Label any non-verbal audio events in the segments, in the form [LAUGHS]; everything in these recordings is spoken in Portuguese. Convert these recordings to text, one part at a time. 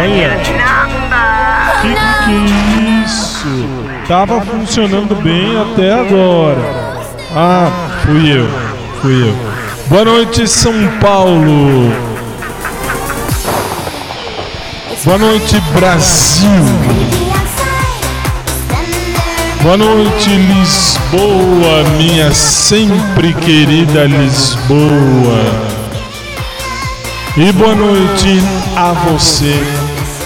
Olha. Que que é isso? Tava funcionando bem até agora. Ah, fui eu. Fui eu. Boa noite, São Paulo. Boa noite, Brasil. Boa noite, Lisboa, minha sempre querida Lisboa. E boa noite a você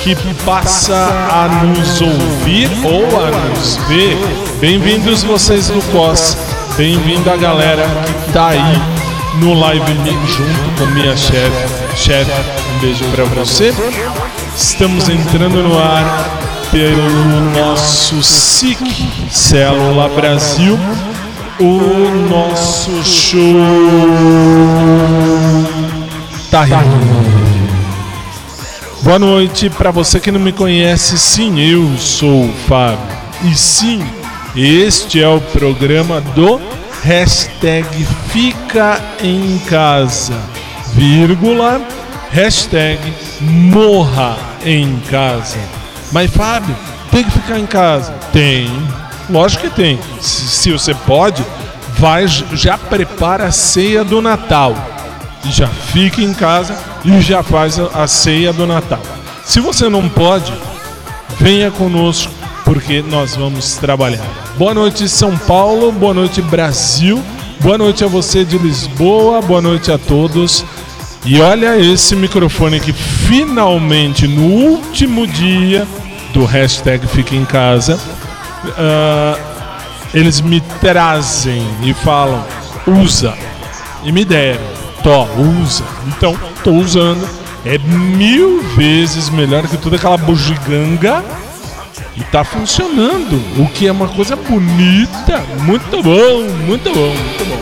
que passa a nos ouvir ou a nos ver. Bem-vindos vocês do COS. Bem-vindo a galera que tá aí no live junto com minha chefe. Chefe, um beijo para você. Estamos entrando no ar pelo nosso SIC Célula Brasil, o nosso show Tá Boa noite para você que não me conhece. Sim, eu sou o Fábio. E sim, este é o programa do hashtag Fica em Casa, vírgula, hashtag Morra em Casa. Mas Fábio, tem que ficar em casa? Tem, lógico que tem. Se, se você pode, vai já prepara a ceia do Natal já fica em casa e já faz a ceia do Natal. Se você não pode, venha conosco porque nós vamos trabalhar. Boa noite São Paulo, boa noite Brasil, boa noite a você de Lisboa, boa noite a todos. E olha esse microfone que finalmente no último dia do hashtag Fica em Casa, uh, eles me trazem e falam, usa, e me deram. Tó, usa. Então, tô usando. É mil vezes melhor que toda aquela bugiganga. E tá funcionando. O que é uma coisa bonita. Muito bom, muito bom, muito bom.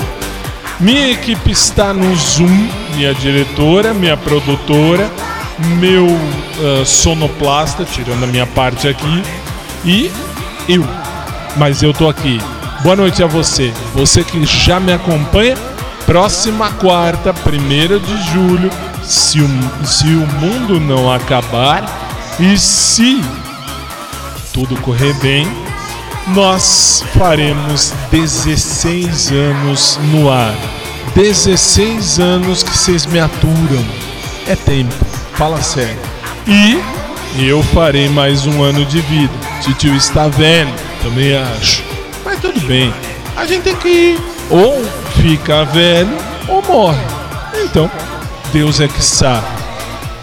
Minha equipe está no Zoom. Minha diretora, minha produtora, meu uh, sonoplasta, tirando a minha parte aqui. E eu. Mas eu tô aqui. Boa noite a você. Você que já me acompanha próxima quarta, 1 de julho, se o, se o mundo não acabar e se tudo correr bem, nós faremos 16 anos no ar. 16 anos que vocês me aturam. É tempo, fala sério. E eu farei mais um ano de vida. Titio está velho, também acho. Mas tudo bem, a gente tem que ir. Ou fica velho ou morre. Então, Deus é que sabe.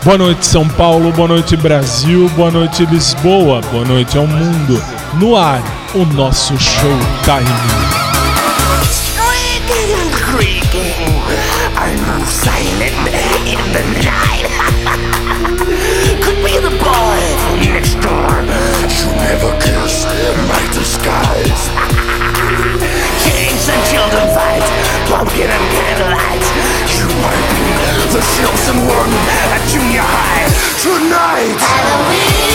Boa noite, São Paulo. Boa noite, Brasil. Boa noite, Lisboa. Boa noite ao mundo. No ar, o nosso showtime. Chosen one at junior high tonight. Halloween,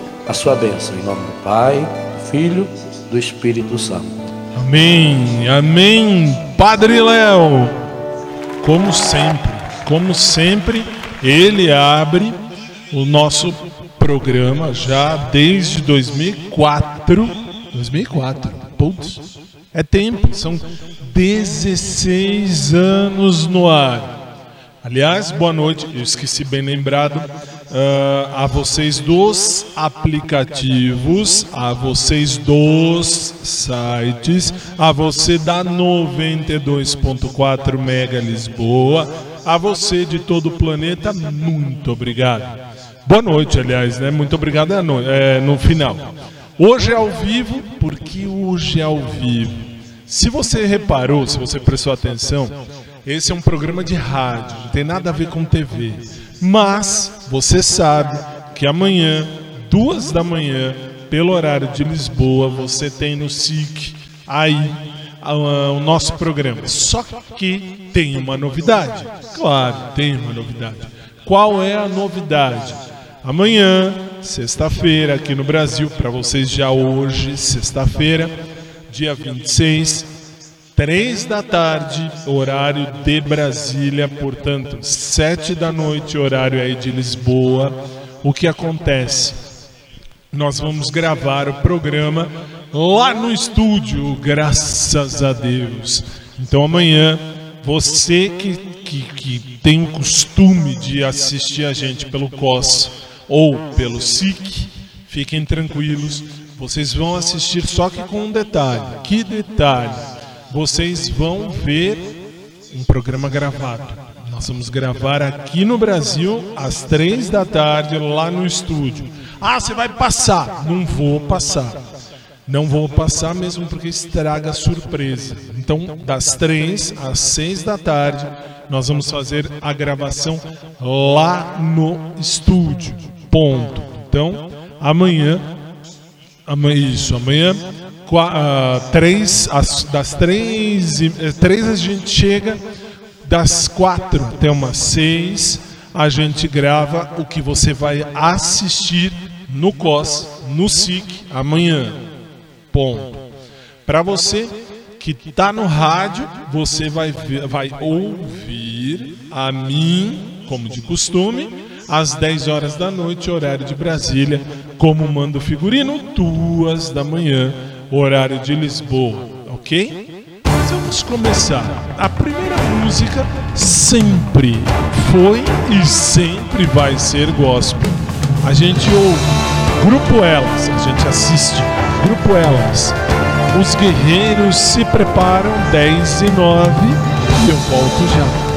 a sua bênção. Em nome do Pai, do Filho, do Espírito Santo. Amém, amém. Padre Léo, como sempre, como sempre, ele abre o nosso programa já desde 2004. 2004, putz, é tempo, são 16 anos no ar. Aliás, boa noite, eu esqueci bem lembrado uh, a vocês dos aplicativos, a vocês dos sites, a você da 92.4 Mega Lisboa, a você de todo o planeta, muito obrigado. Boa noite, aliás, né? Muito obrigado é no, é, no final. Hoje é ao vivo, porque hoje é ao vivo. Se você reparou, se você prestou atenção, esse é um programa de rádio, não tem nada a ver com TV. Mas você sabe que amanhã, duas da manhã, pelo horário de Lisboa, você tem no SIC aí o nosso programa. Só que tem uma novidade. Claro, tem uma novidade. Qual é a novidade? Amanhã, sexta-feira, aqui no Brasil, para vocês já hoje, sexta-feira, dia 26, três da tarde, horário de Brasília, portanto, sete da noite, horário aí de Lisboa. O que acontece? Nós vamos gravar o programa lá no estúdio, graças a Deus. Então amanhã, você que, que, que tem o costume de assistir a gente pelo COS ou pelo SIC, fiquem tranquilos, vocês vão assistir só que com um detalhe. Que detalhe? Vocês vão ver um programa gravado. Nós vamos gravar aqui no Brasil às três da tarde lá no estúdio. Ah, você vai passar? Não vou passar. Não vou passar mesmo porque estraga a surpresa. Então, das três às seis da tarde, nós vamos fazer a gravação lá no estúdio. Ponto. Então, amanhã, amanhã isso, amanhã uh, três, as, das três, eh, três a gente chega, das quatro até umas seis, a gente grava o que você vai assistir no COS, no SIC, amanhã. Ponto. Para você que está no rádio, você vai, ver, vai ouvir a mim, como de costume, às 10 horas da noite, horário de Brasília, como manda o figurino, duas da manhã horário de Lisboa, ok? Mas vamos começar. A primeira música sempre foi e sempre vai ser gospel. A gente ouve Grupo Elas, a gente assiste Grupo Elas. Os guerreiros se preparam 10 e 9 e eu volto já.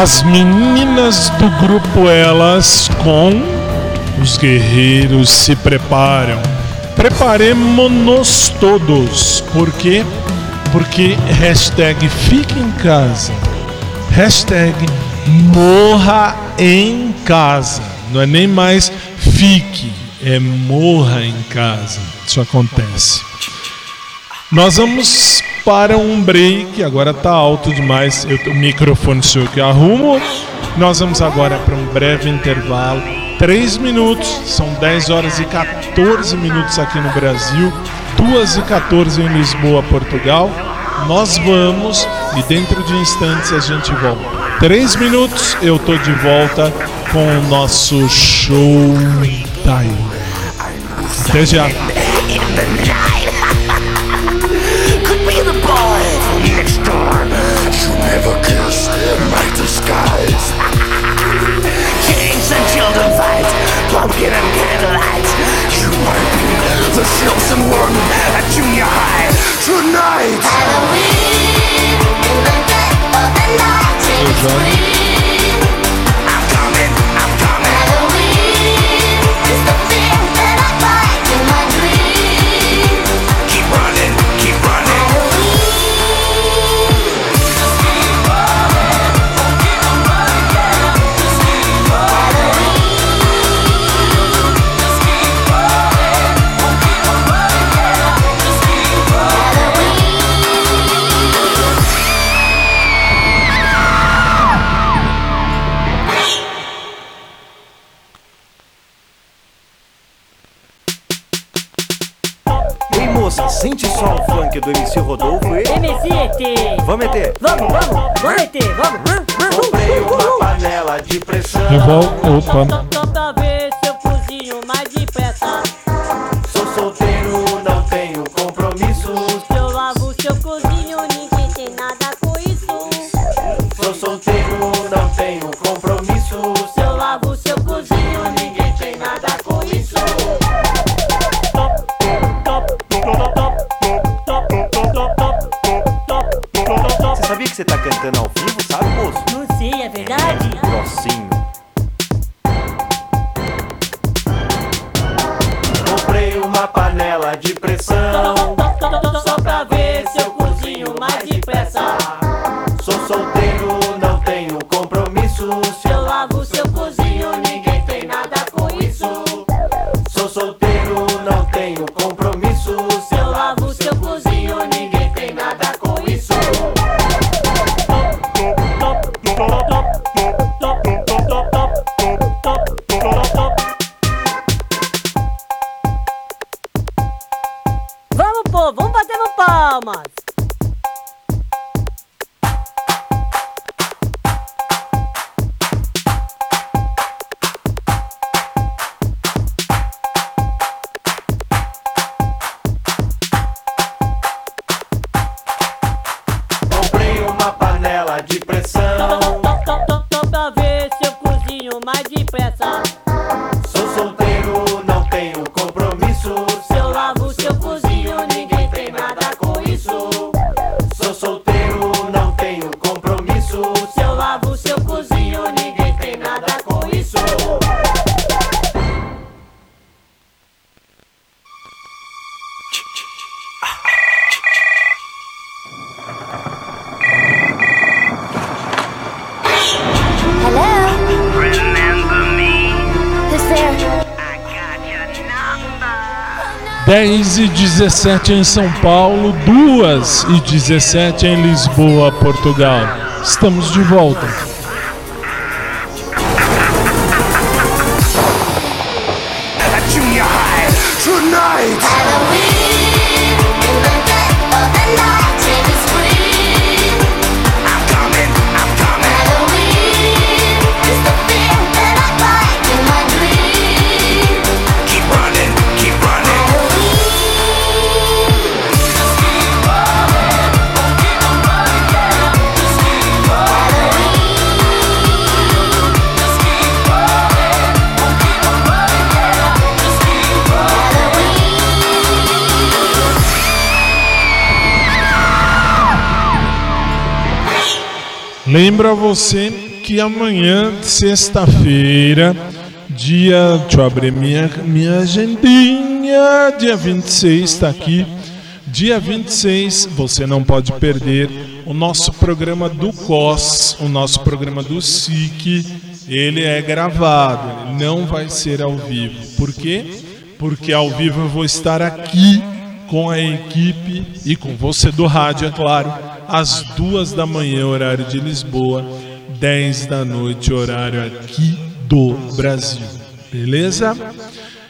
As meninas do grupo Elas com os guerreiros se preparam. Preparemos-nos todos. Por quê? Porque hashtag fique em casa. Hashtag morra em casa. Não é nem mais fique, é morra em casa. Isso acontece. Nós vamos para um break, agora tá alto demais, eu, o microfone sou eu que arrumo. Nós vamos agora para um breve intervalo, 3 minutos, são 10 horas e 14 minutos aqui no Brasil, 2 e 14 em Lisboa, Portugal. Nós vamos e dentro de instantes a gente volta. 3 minutos, eu tô de volta com o nosso show time. Até já. Be the chosen one at junior high. Tonight. Halloween, in the dead of the night, do MC Rodolfo e. MC ET! Vamos meter! Vamos, vamos! Vamos meter! Vamos! Comprei uma panela de pressão. Revol... Opa. 17 em São Paulo, 2 e 17 em Lisboa, Portugal. Estamos de volta. Lembra você que amanhã, sexta-feira, dia. Deixa eu abrir minha, minha agendinha. Dia 26 está aqui. Dia 26, você não pode perder o nosso programa do COS, o nosso programa do SIC. Ele é gravado, não vai ser ao vivo. Por quê? Porque ao vivo eu vou estar aqui com a equipe e com você do rádio, é claro, às duas da manhã, horário de Lisboa, 10 da noite, horário aqui do Brasil. Beleza?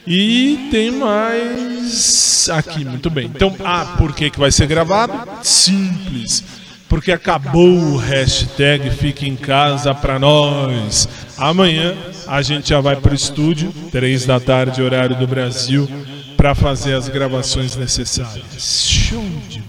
E tem mais aqui, muito bem. Então, ah, por que, que vai ser gravado? Simples. Porque acabou o hashtag Fica em Casa pra nós. Amanhã a gente já vai pro estúdio, três da tarde, horário do Brasil, para fazer as gravações necessárias. Show de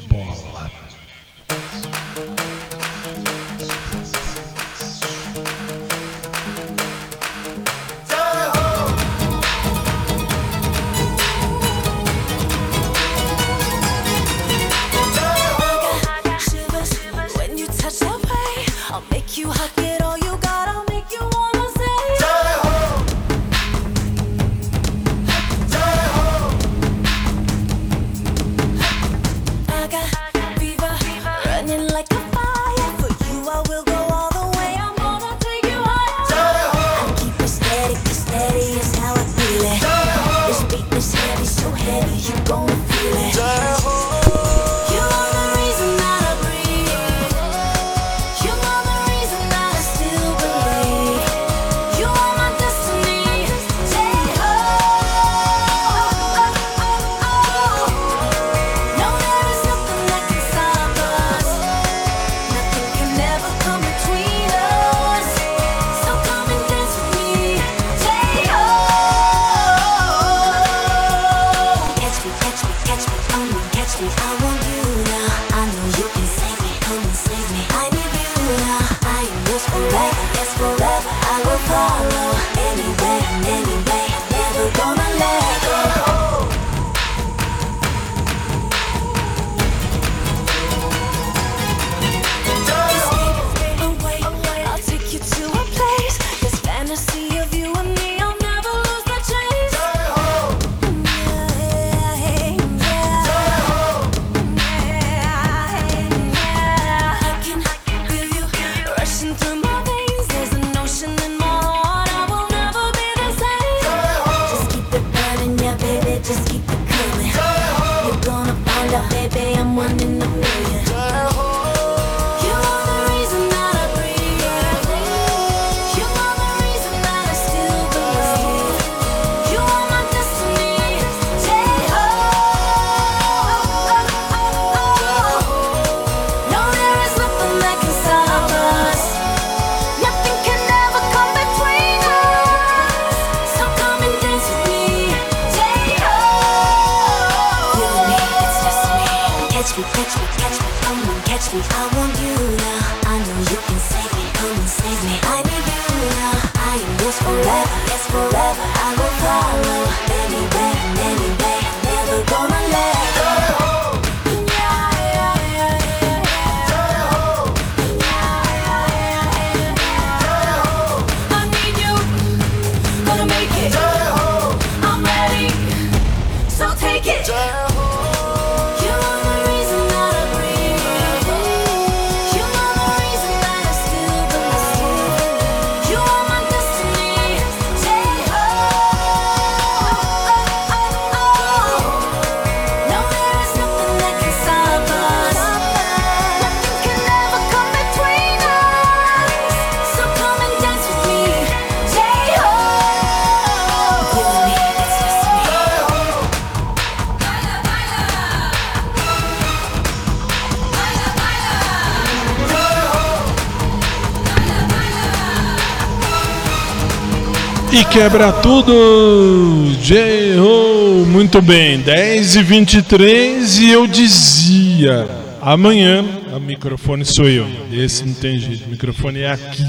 Quebra tudo! J.O. Muito bem, 10 e 23 e eu dizia: amanhã, o microfone sou eu, esse não tem jeito, o microfone é aqui,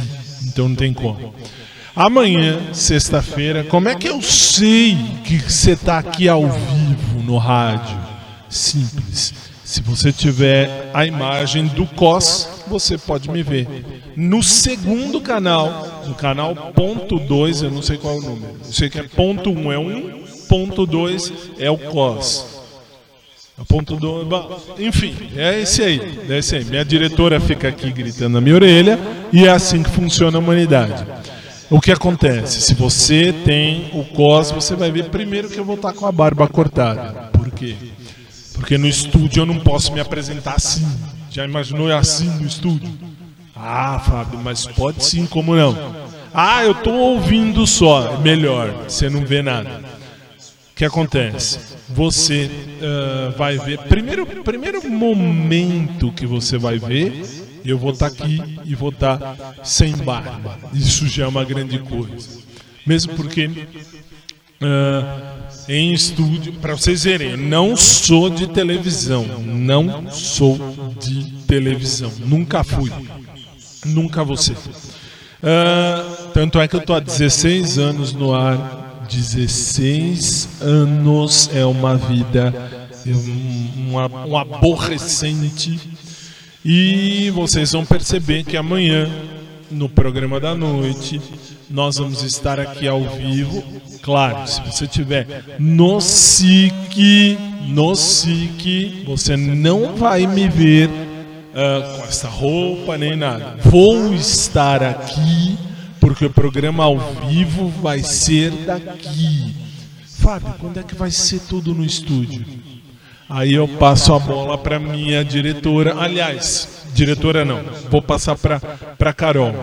então não tem como. Amanhã, sexta-feira, como é que eu sei que você está aqui ao vivo no rádio? Simples. Se você tiver a imagem do COS, você pode me ver. No segundo canal, no canal ponto 2, eu não sei qual é o número. Eu sei que é ponto 1 um, é 1, um, ponto 2 é o COS. O Ponto dois, bom, enfim, é esse aí, é esse aí. Minha diretora fica aqui gritando na minha orelha e é assim que funciona a humanidade. O que acontece? Se você tem o COS, você vai ver primeiro que eu vou estar com a barba cortada. Por quê? Porque no estúdio eu não posso me apresentar assim. Já imaginou é assim no estúdio? Ah, Fábio, mas pode sim, como não? Ah, eu tô ouvindo só. Melhor, você não vê nada. O que acontece? Você ah, vai ver. Primeiro, primeiro momento que você vai ver, eu vou estar aqui e vou estar sem barba. Isso já é uma grande coisa. Mesmo porque ah, em estúdio, para vocês verem, não sou de televisão, não sou de televisão, nunca fui, nunca vou ser. Ah, tanto é que eu tô há 16 anos no ar, 16 anos é uma vida, é um, um, um aborrecente, e vocês vão perceber que amanhã, no programa da noite, nós vamos estar aqui ao vivo. Claro, se você tiver no SIC, no SIC, você não vai me ver ah, com essa roupa nem nada. Vou estar aqui porque o programa ao vivo vai ser daqui. Fábio, quando é que vai ser tudo no estúdio? Aí eu passo a bola para minha diretora. Aliás, diretora não. Vou passar para para Carol.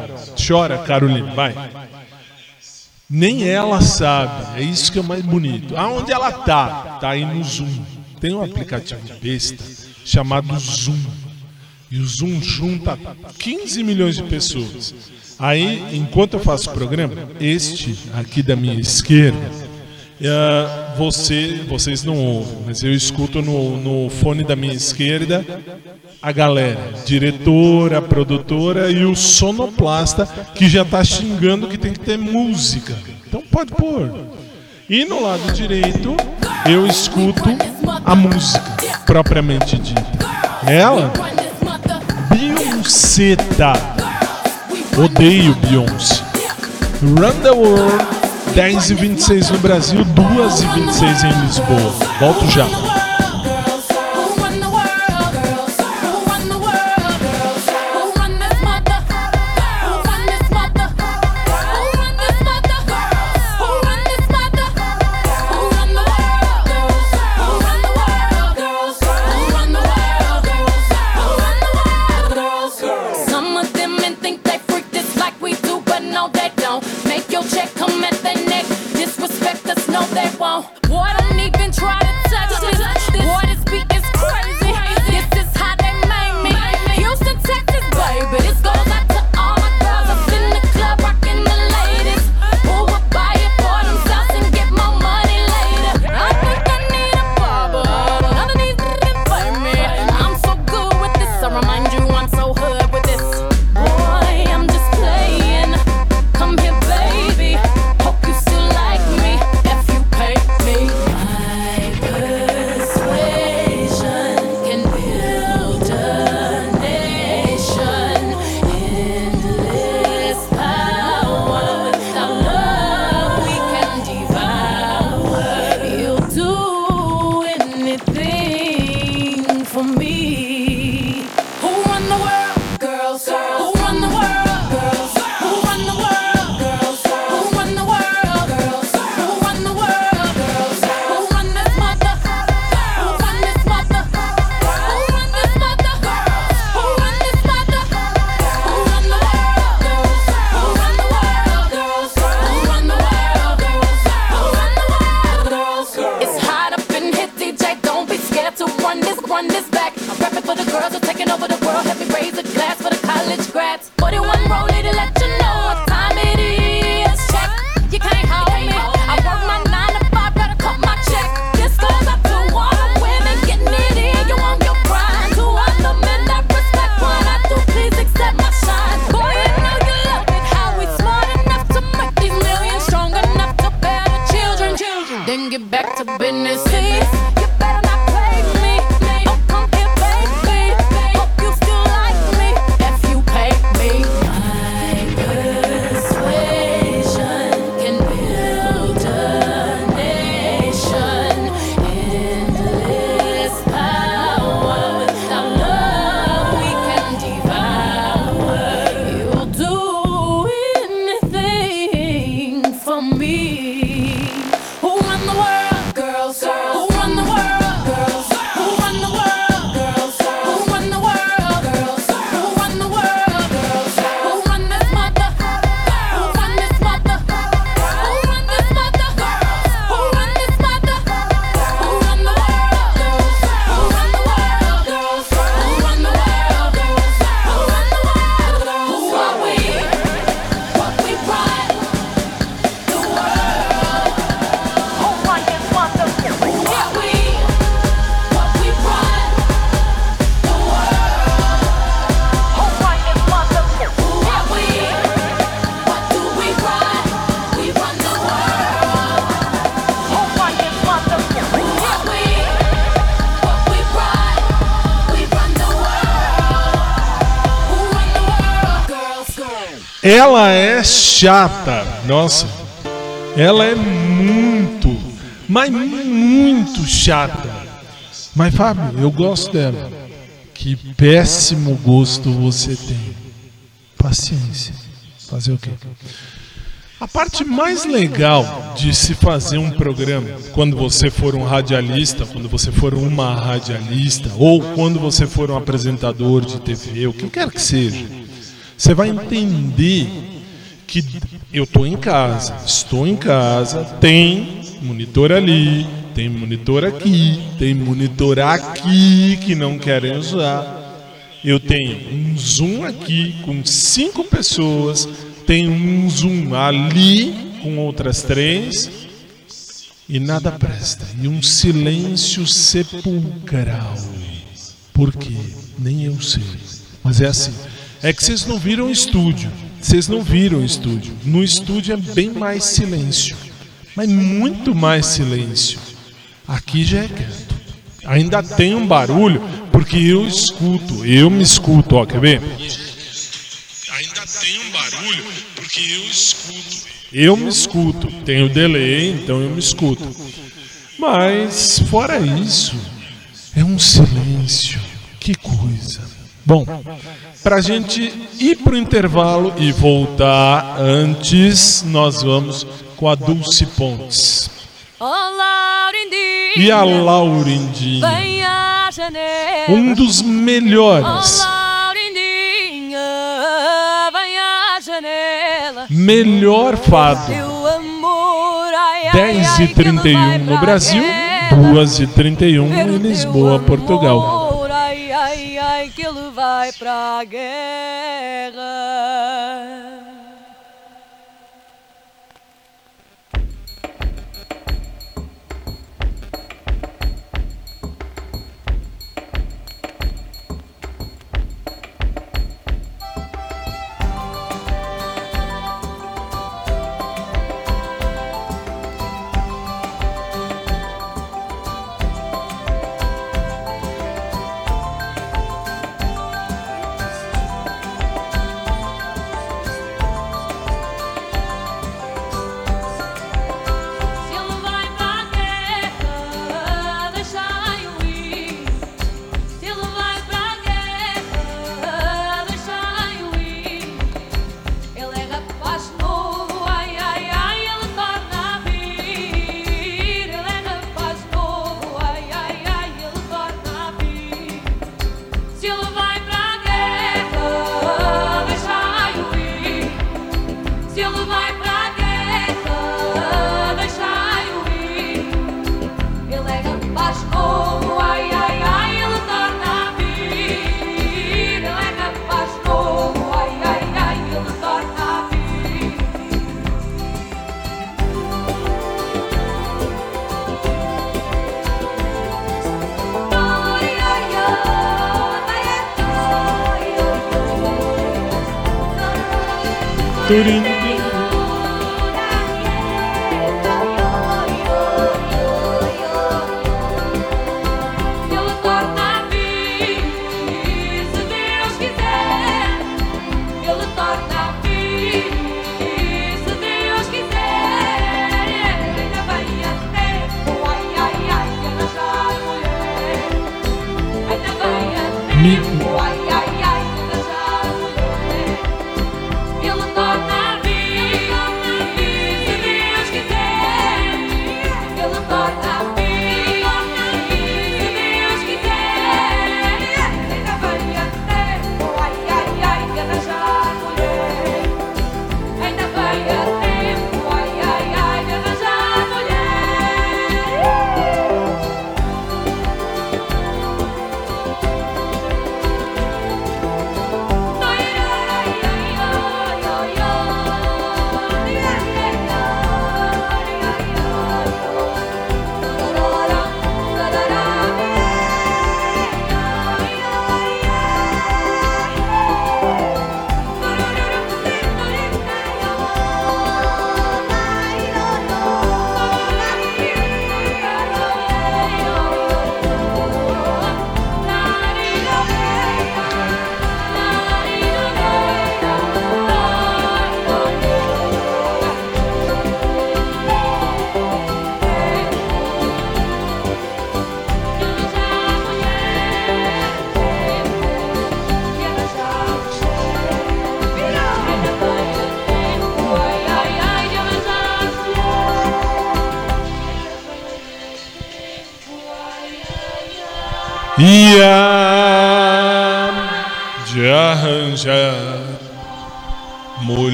Chora, Carolina, vai. Nem ela sabe. É isso que é mais bonito. Aonde ela tá? Tá aí no Zoom. Tem um aplicativo besta chamado Zoom. E o Zoom junta 15 milhões de pessoas. Aí, enquanto eu faço o programa, este aqui da minha esquerda, eh, você, vocês não ouvem, mas eu escuto no, no fone da minha esquerda a galera, diretora, produtora e o sonoplasta que já está xingando que tem que ter música. Então pode pôr. E no lado direito eu escuto a música propriamente dita. Ela, Beyoncé. Odeio Beyoncé. Run the World, 10 e 26 no Brasil, 2 e 26 em Lisboa. Volto já. Take your check, come at the neck. Disrespect us, no, they won't. Water Ela é chata. Nossa. Ela é muito, mas muito chata. Mas Fábio, eu gosto dela. Que péssimo gosto você tem. Paciência. Fazer o quê? A parte mais legal de se fazer um programa, quando você for um radialista, quando você for uma radialista, ou quando você for um apresentador de TV, o que quer que seja, você vai entender que eu estou em casa, estou em casa, tem monitor ali, tem monitor aqui, tem monitor aqui que não querem usar. Eu tenho um zoom aqui com cinco pessoas, tenho um zoom ali com outras três e nada presta. E um silêncio sepulcral. Por quê? Nem eu sei. Mas é assim. É que vocês não viram estúdio. Vocês não viram estúdio. No estúdio é bem mais silêncio. Mas muito mais silêncio. Aqui já é quieto. Ainda tem um barulho, porque eu escuto. Eu me escuto, ó, quer ver? Ainda tem um barulho, porque eu escuto. Eu me escuto. Tem o delay, então eu me escuto. Mas, fora isso, é um silêncio. Que coisa. Bom, pra gente ir pro intervalo e voltar antes, nós vamos com a Dulce Pontes. E a Laurindinha, um dos melhores, melhor fado. Teu amor, ai, ai, 10 ai, e que ele 31 vai no pra Brasil, guerra. 2 e 31 em Lisboa, Portugal. Amor, ai, ai, ai, que ele vai pra guerra. including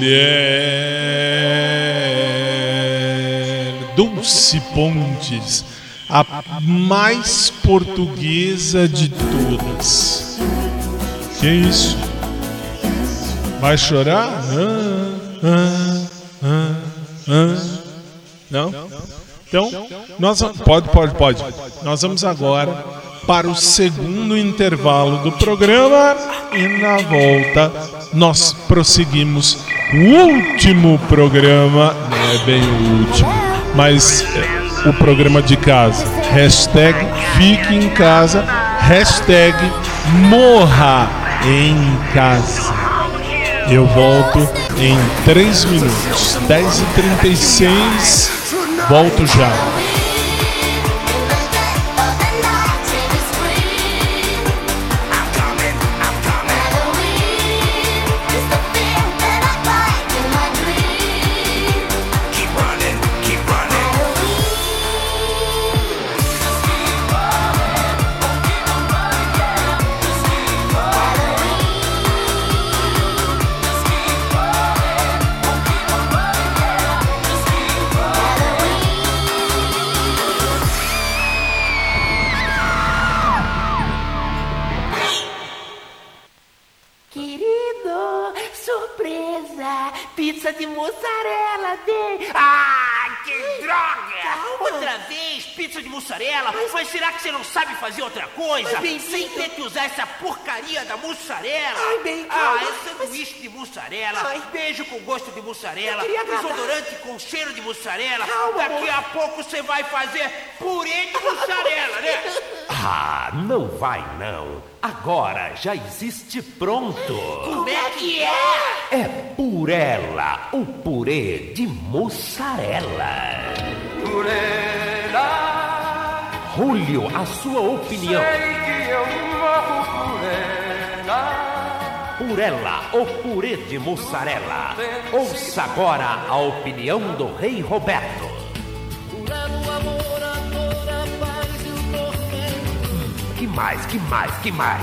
mulher Dulce Pontes, a mais portuguesa de todas. Que isso? Vai chorar? Ah, ah, ah, ah. Não? Então, nós pode, pode, pode. Nós vamos agora para o segundo intervalo do programa e na volta nós prosseguimos último programa, não é bem o último, mas é, o programa de casa. Hashtag fique em casa, hashtag morra em casa. Eu volto em 3 minutos, 10h36, volto já. Será que você não sabe fazer outra coisa? Sem ter que usar essa porcaria da mussarela? Ai, bem, Ah, é sanduíche de mussarela, beijo com gosto de mussarela, desodorante com cheiro de mussarela. Daqui a pouco você vai fazer purê de mussarela, né? [LAUGHS] Ah, não vai não. Agora já existe pronto. Como é que é? É Purela, o purê de mussarela. Purela, Julio, a sua opinião. sei que eu morro por ela. Purela, o purê de mussarela. Ouça agora a opinião do Rei Roberto. Que mais, que mais, que mais?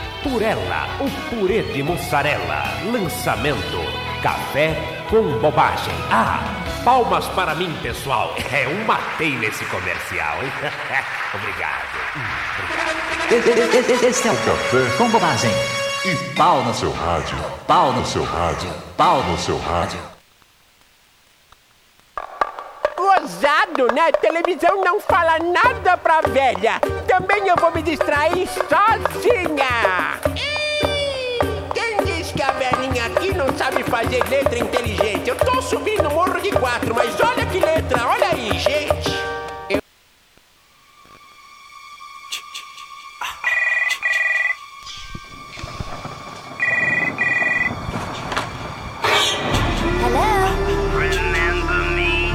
Purela, o purê de mussarela. Lançamento: café, com bobagem. Ah, palmas para mim, pessoal. É um matei nesse comercial, hein? [LAUGHS] Obrigado. Esse é o café com bobagem. E pau no seu rádio. Pau no seu rádio. Pau no seu rádio. Gozado, né? Televisão não fala nada pra velha. Também eu vou me distrair sozinha. Quem diz que a velhinha aqui não sabe fazer letra inteligente? Eu tô subindo o morro de quatro, mas olha que letra, olha aí, gente.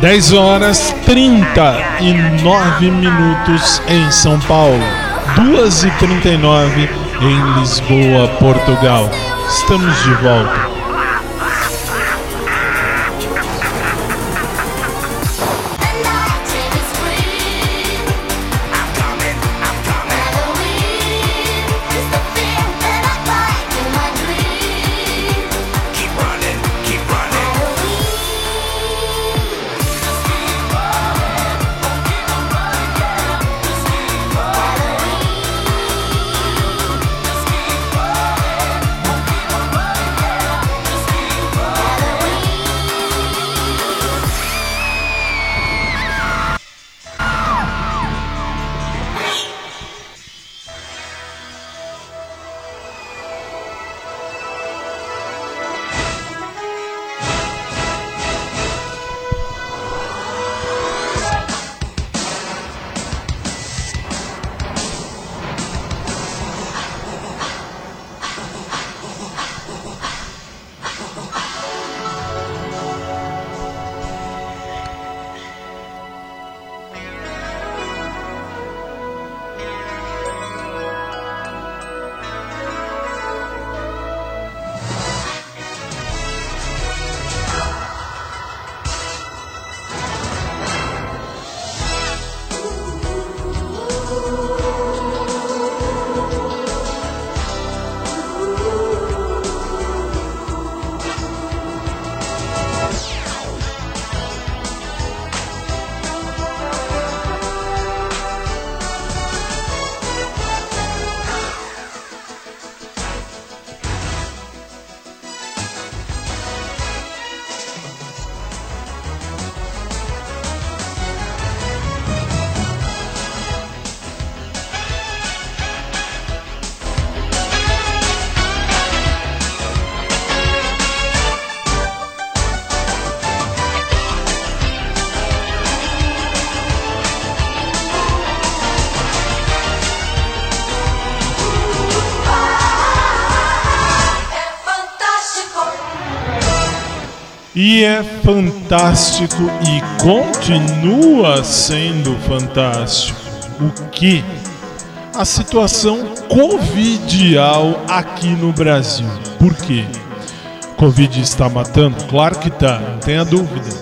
10 horas 39 minutos em São Paulo. 2 e 39 em Lisboa, Portugal. Estamos de volta. E é fantástico e continua sendo fantástico. O que? A situação covidial aqui no Brasil. Por quê? Covid está matando? Claro que tá, não tenha dúvida.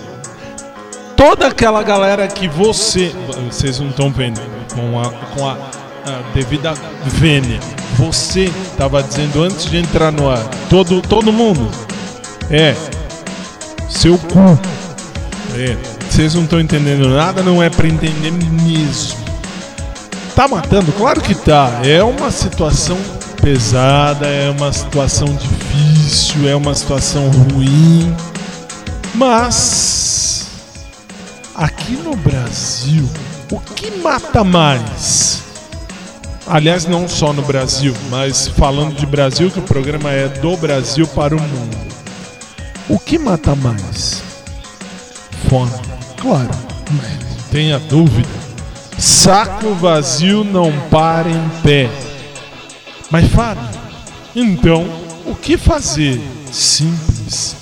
Toda aquela galera que você. Vocês não estão vendo com a, com a, a devida vênia. Você estava dizendo antes de entrar no ar. Todo, todo mundo. É, seu cu. É, vocês não estão entendendo nada, não é pra entender mesmo. Tá matando? Claro que tá. É uma situação pesada, é uma situação difícil, é uma situação ruim. Mas aqui no Brasil, o que mata mais? Aliás, não só no Brasil, mas falando de Brasil, que o programa é do Brasil para o mundo. O que mata mais? Fome. Claro, não tenha dúvida. Saco vazio não para em pé. Mas Fábio, então o que fazer? Simples.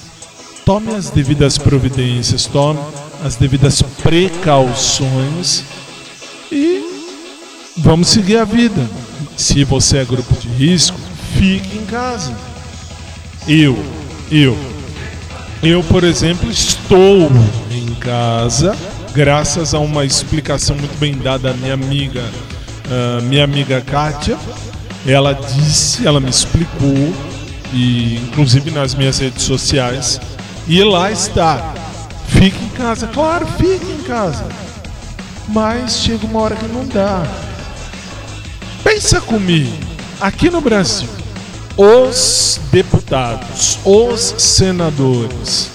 Tome as devidas providências, tome as devidas precauções e vamos seguir a vida. Se você é grupo de risco, fique em casa. Eu, eu, eu, por exemplo, estou em casa graças a uma explicação muito bem dada da minha amiga, ah, minha amiga Kátia. Ela disse, ela me explicou, e inclusive nas minhas redes sociais, E lá está. Fique em casa, claro, fique em casa. Mas chega uma hora que não dá. Pensa comigo, aqui no Brasil, os deputados, os senadores,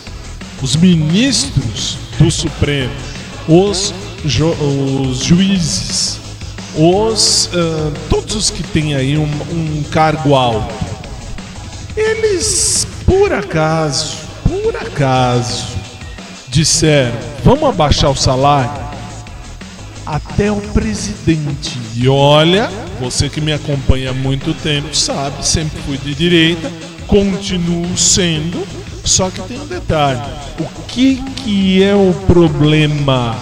os ministros do Supremo, os, ju- os juízes, os ah, todos os que têm aí um, um cargo alto, eles por acaso, por acaso, disseram: vamos abaixar o salário? Até o presidente. E olha, você que me acompanha há muito tempo sabe, sempre fui de direita, continuo sendo, só que tem um detalhe. O que, que é o problema?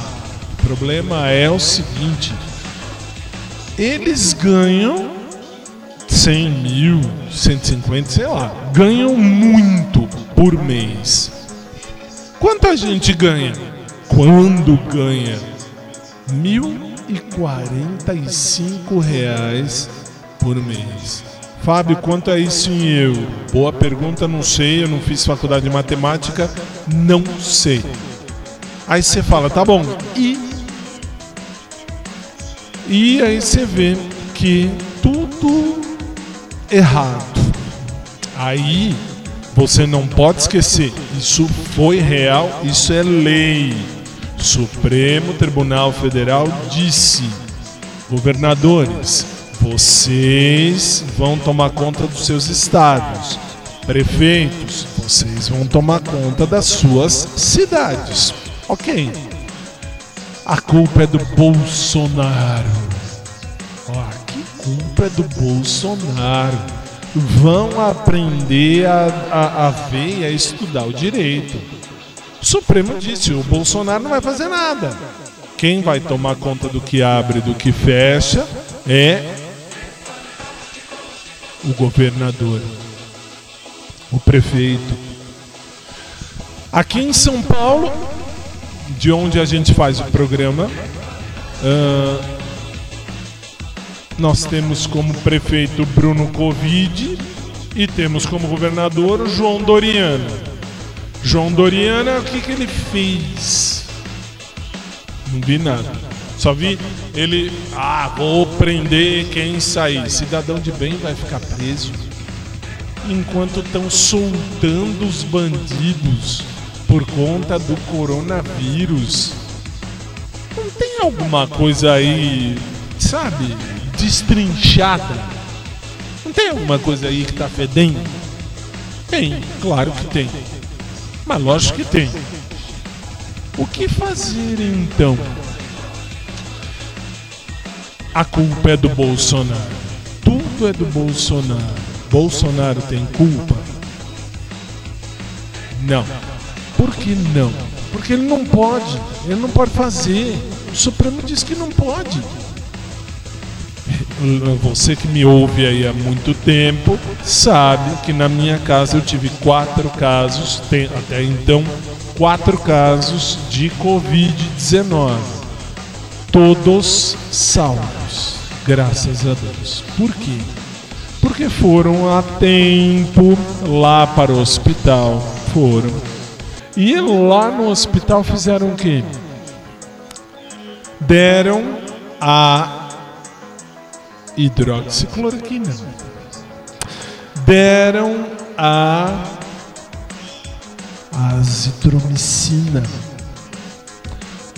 O problema é o seguinte: eles ganham 100 mil, 150, sei lá, ganham muito por mês. Quanto a gente ganha? Quando ganha? 1.045 reais por mês. Fábio, quanto é isso em euro? Boa pergunta, não sei, eu não fiz faculdade de matemática, não sei. Aí você fala, tá bom, e e aí você vê que tudo errado. Aí você não pode esquecer, isso foi real, isso é lei. Supremo Tribunal Federal disse: governadores, vocês vão tomar conta dos seus estados. Prefeitos, vocês vão tomar conta das suas cidades. Ok. A culpa é do Bolsonaro. Ó, que culpa é do Bolsonaro. Vão aprender a, a, a ver e a estudar o direito. O Supremo disse: o Bolsonaro não vai fazer nada. Quem vai tomar conta do que abre e do que fecha é o governador, o prefeito. Aqui em São Paulo, de onde a gente faz o programa, ah, nós temos como prefeito Bruno Covid e temos como governador João Doriano. João Doriano, o que, que ele fez? Não vi nada. Só vi ele, ah, vou prender quem sair. Cidadão de bem vai ficar preso. Enquanto estão soltando os bandidos por conta do coronavírus. Não tem alguma coisa aí, sabe, destrinchada? Não tem alguma coisa aí que tá fedendo? Tem, claro que tem. Mas lógico que tem. O que fazer então? A culpa é do Bolsonaro. Tudo é do Bolsonaro. Bolsonaro tem culpa? Não. Por que não? Porque ele não pode. Ele não pode fazer. O Supremo diz que não pode. Você que me ouve aí há muito tempo sabe que na minha casa eu tive quatro casos, até então, quatro casos de Covid-19. Todos salvos, graças a Deus. Por quê? Porque foram a tempo lá para o hospital. Foram. E lá no hospital fizeram o quê? Deram a hidroxicloroquina. Deram a azitromicina.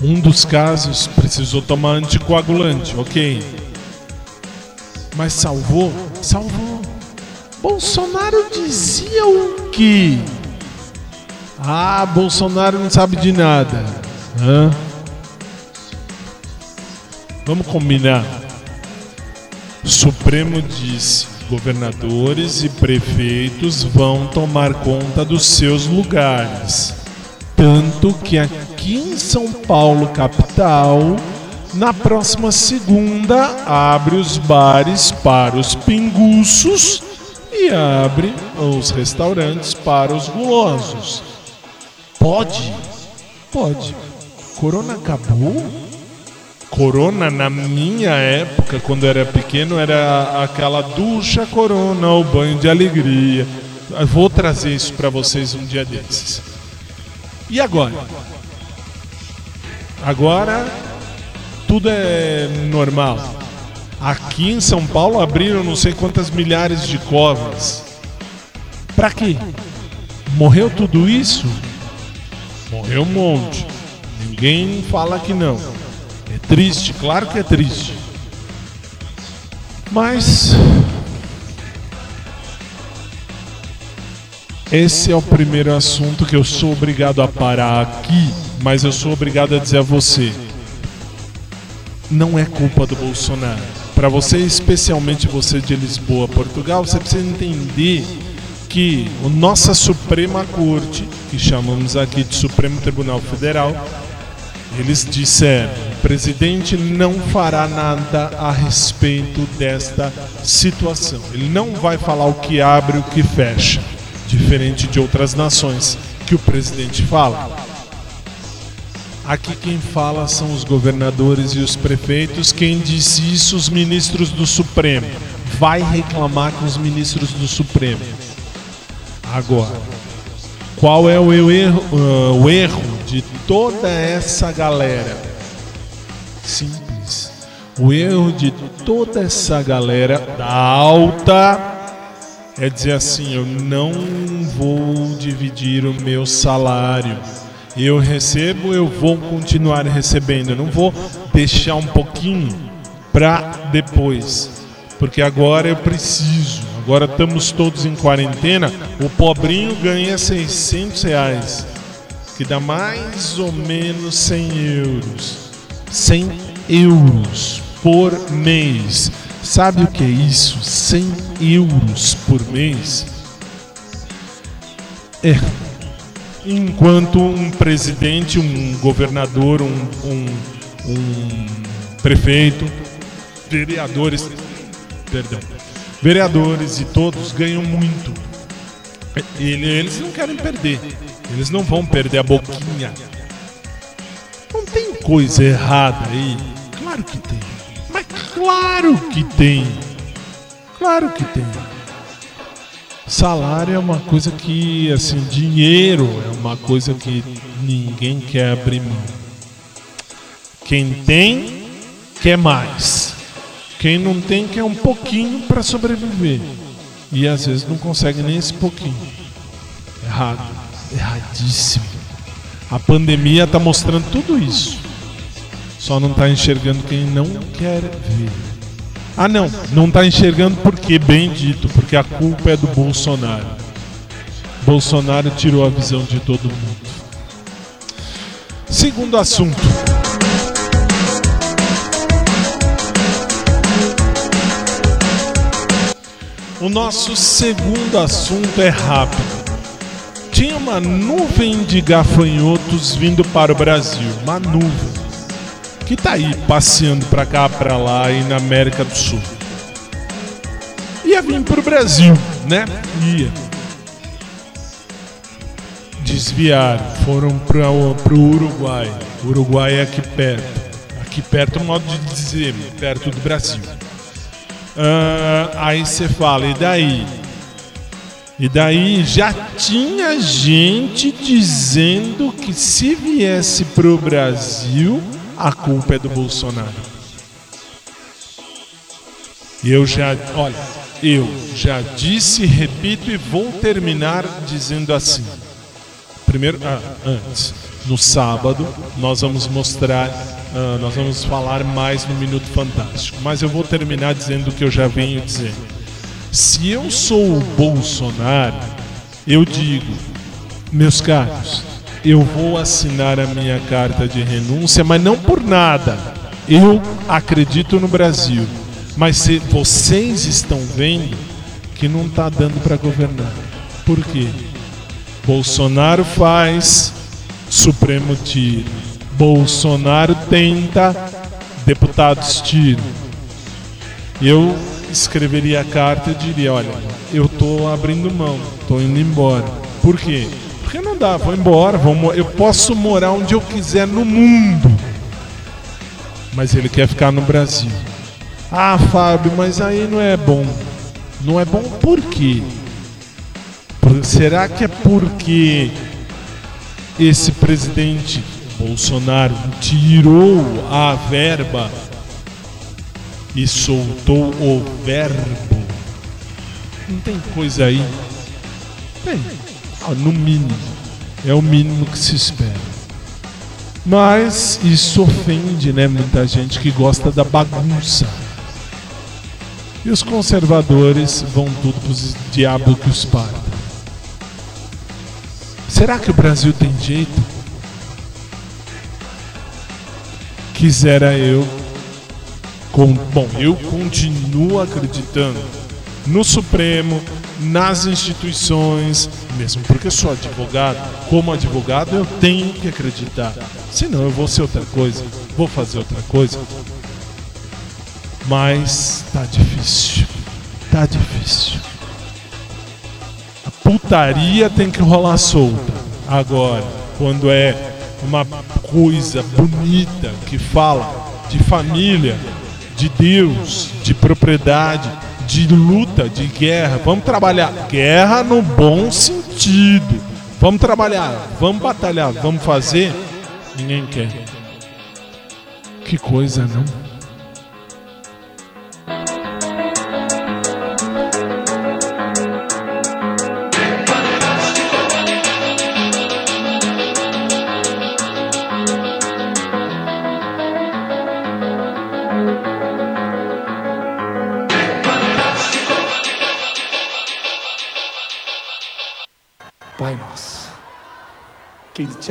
Um dos casos precisou tomar anticoagulante, ok. Mas salvou? Salvou. Bolsonaro dizia o quê? Ah, Bolsonaro não sabe de nada. Hã? Vamos combinar. O Supremo disse: governadores e prefeitos vão tomar conta dos seus lugares. Tanto que aqui em São Paulo, capital, na próxima segunda, abre os bares para os pinguços e abre os restaurantes para os gulosos. Pode? Pode. Corona acabou? Corona, na minha época, quando eu era pequeno, era aquela ducha corona, o banho de alegria. Eu vou trazer isso para vocês um dia desses. E agora? Agora tudo é normal. Aqui em São Paulo abriram não sei quantas milhares de covas. Pra quê? Morreu tudo isso? Morreu um monte. Ninguém fala que não. É triste, claro que é triste. Mas esse é o primeiro assunto que eu sou obrigado a parar aqui, mas eu sou obrigado a dizer a você. Não é culpa do Bolsonaro. Para você, especialmente você de Lisboa, Portugal, você precisa entender que a nossa Suprema Corte, que chamamos aqui de Supremo Tribunal Federal, eles disseram: o presidente não fará nada a respeito desta situação. Ele não vai falar o que abre e o que fecha, diferente de outras nações que o presidente fala. Aqui quem fala são os governadores e os prefeitos. Quem disse isso, os ministros do Supremo. Vai reclamar com os ministros do Supremo. Agora, qual é o erro, uh, o erro de toda essa galera? Simples. O erro de toda essa galera da alta é dizer assim: eu não vou dividir o meu salário. Eu recebo, eu vou continuar recebendo. Eu não vou deixar um pouquinho para depois, porque agora eu preciso. Agora estamos todos em quarentena. O pobrinho ganha 600 reais, que dá mais ou menos 100 euros. 100 euros por mês. Sabe o que é isso? 100 euros por mês? É. Enquanto um presidente, um governador, um, um, um prefeito, vereadores, perdão, vereadores e todos ganham muito. Ele- Eles não querem perder. Eles não vão perder a boquinha. Não tem coisa errada aí. Claro que tem. Mas claro que tem. Claro que tem. Salário é uma coisa que, assim, dinheiro é uma coisa que ninguém quer abrir mão. Quem tem, quer mais. Quem não tem, quer um pouquinho para sobreviver. E às vezes não consegue nem esse pouquinho. Errado. Erradíssimo. A pandemia está mostrando tudo isso. Só não está enxergando quem não quer ver. Ah, não. Não está enxergando porque, bem dito, porque a culpa é do Bolsonaro. Bolsonaro tirou a visão de todo mundo. Segundo assunto. O nosso segundo assunto é rápido. Tinha uma nuvem de gafanhotos vindo para o Brasil, uma nuvem que tá aí passeando para cá, para lá e na América do Sul. Ia vir pro Brasil, né? Ia. Desviaram, foram pro Uruguai. Uruguai é aqui perto. Aqui perto, modo de dizer, perto do Brasil. Ah, aí você fala, e daí? E daí já tinha gente dizendo que se viesse pro Brasil, a culpa é do Bolsonaro. Eu já, olha, eu já disse, repito e vou terminar dizendo assim. Primeiro, ah, antes, no sábado nós vamos mostrar, ah, nós vamos falar mais no Minuto Fantástico, mas eu vou terminar dizendo o que eu já venho dizendo. Se eu sou o Bolsonaro, eu digo, meus caros, eu vou assinar a minha carta de renúncia, mas não por nada. Eu acredito no Brasil, mas vocês estão vendo que não está dando para governar. Por quê? Bolsonaro faz, Supremo tira. Bolsonaro tenta, deputados tiram. Eu escreveria a carta e diria, olha, eu tô abrindo mão, tô indo embora. Por quê? Porque não dá, vou embora, vou, eu posso morar onde eu quiser no mundo. Mas ele quer ficar no Brasil. Ah, Fábio, mas aí não é bom. Não é bom por quê? Por- será que é porque esse presidente Bolsonaro tirou a verba e soltou o verbo. Não tem coisa aí? Tem. Ah, no mínimo. É o mínimo que se espera. Mas isso ofende, né? Muita gente que gosta da bagunça. E os conservadores vão tudo pros diabo que os parta. Será que o Brasil tem jeito? Quisera eu. Com, bom, eu continuo acreditando no Supremo, nas instituições, mesmo porque sou advogado. Como advogado, eu tenho que acreditar. Senão, eu vou ser outra coisa, vou fazer outra coisa. Mas tá difícil. Tá difícil. A putaria tem que rolar solta. Agora, quando é uma coisa bonita que fala de família, de Deus, de propriedade, de luta, de guerra, vamos trabalhar. Guerra no bom sentido. Vamos trabalhar, vamos batalhar, vamos fazer. Ninguém quer. Que coisa, não?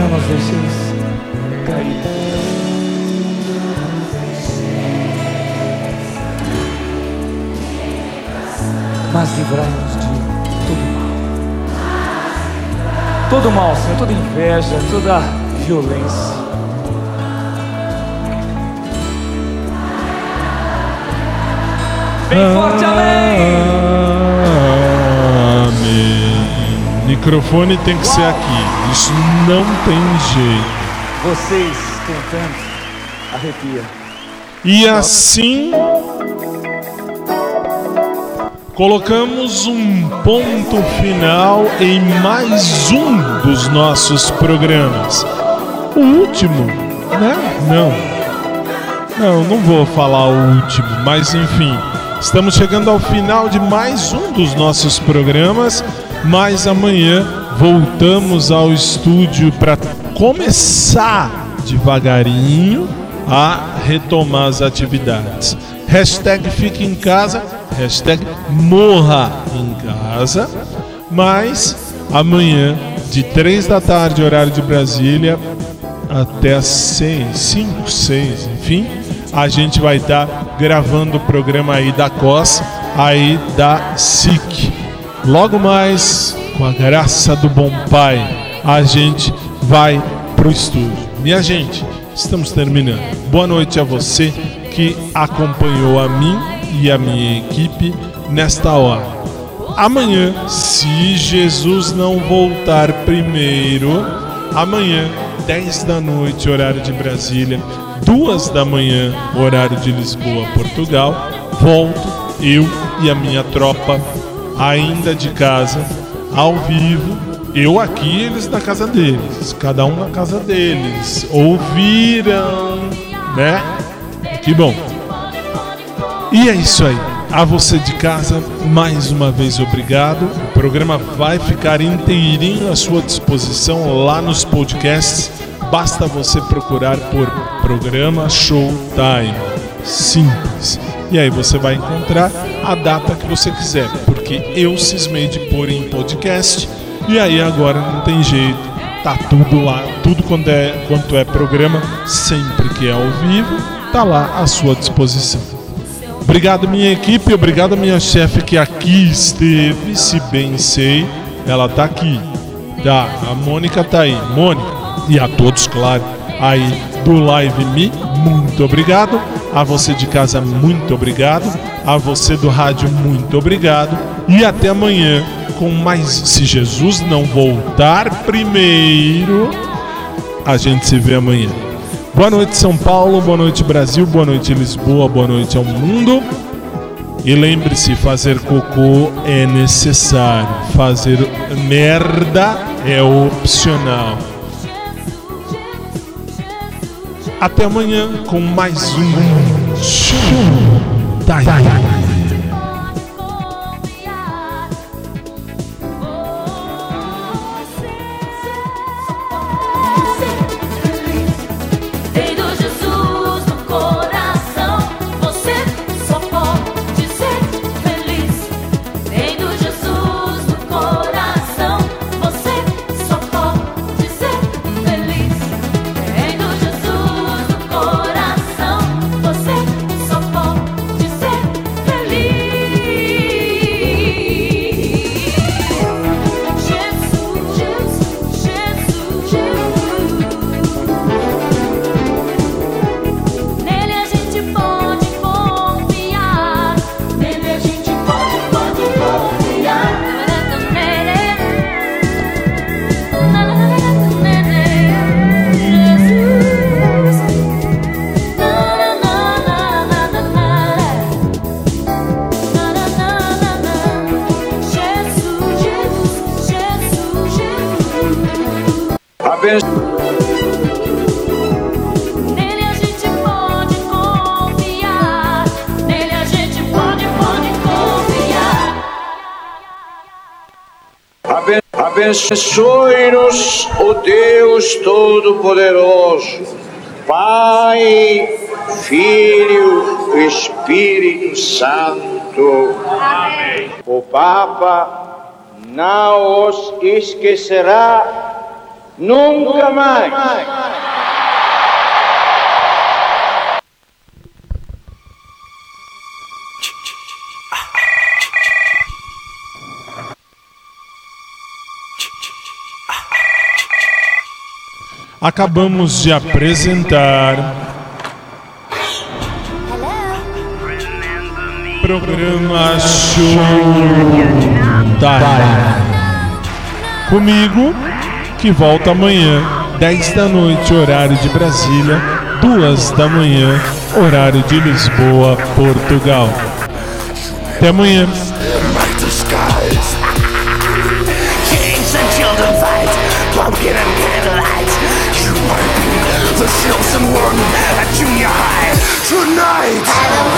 não nos deixeis cair. mas livrai-nos de todo mal. Todo mal, Senhor, toda inveja, toda violência. Bem forte, amém. amém. Microfone tem que ser aqui. Isso não tem jeito. Vocês cantando, arrepia. E assim colocamos um ponto final em mais um dos nossos programas. O último, né? Não. Não, não vou falar o último, mas enfim, estamos chegando ao final de mais um dos nossos programas, mas amanhã voltamos ao estúdio para começar devagarinho a retomar as atividades. Hashtag fique em casa, hashtag morra em casa, mas amanhã, de 3 da tarde, horário de Brasília, até as 6, 5, 6, enfim, a gente vai estar gravando o programa aí da COS, aí da SIC. Logo mais, com a graça do bom Pai, a gente vai pro estúdio. Minha gente, estamos terminando. Boa noite a você que acompanhou a mim e a minha equipe nesta hora. Amanhã, se Jesus não voltar primeiro, amanhã, 10 da noite, horário de Brasília, 2 da manhã, horário de Lisboa, Portugal, volto eu e a minha tropa ainda de casa, ao vivo, eu aqui, eles na casa deles, cada um na casa deles. Ouviram, né? Que bom. E é isso aí. A você de casa, mais uma vez obrigado. O programa vai ficar inteirinho à sua disposição lá nos podcasts. Basta você procurar por programa Showtime. Simples. E aí você vai encontrar a data que você quiser, porque eu cismei de pôr em podcast. E aí agora não tem jeito. Tá tudo lá, tudo quanto é, quanto é programa, sempre que é ao vivo, tá lá à sua disposição. Obrigado minha equipe, obrigado minha chefe que aqui esteve, se bem sei, ela tá aqui. Tá, a Mônica tá aí. Mônica, e a todos, claro, aí do Live Me, muito obrigado. A você de casa, muito obrigado. A você do rádio, muito obrigado. E até amanhã com mais. Se Jesus não voltar primeiro, a gente se vê amanhã. Boa noite, São Paulo. Boa noite, Brasil. Boa noite, Lisboa. Boa noite ao mundo. E lembre-se: fazer cocô é necessário, fazer merda é opcional. Até amanhã com mais um show. Abençoe-nos o Deus Todo-Poderoso, Pai, Filho e Espírito Santo. Amém. O Papa não os esquecerá nunca mais. Acabamos de apresentar. Programa Show Comigo, que volta amanhã, 10 da noite, horário de Brasília, 2 da manhã, horário de Lisboa, Portugal. Até amanhã. right.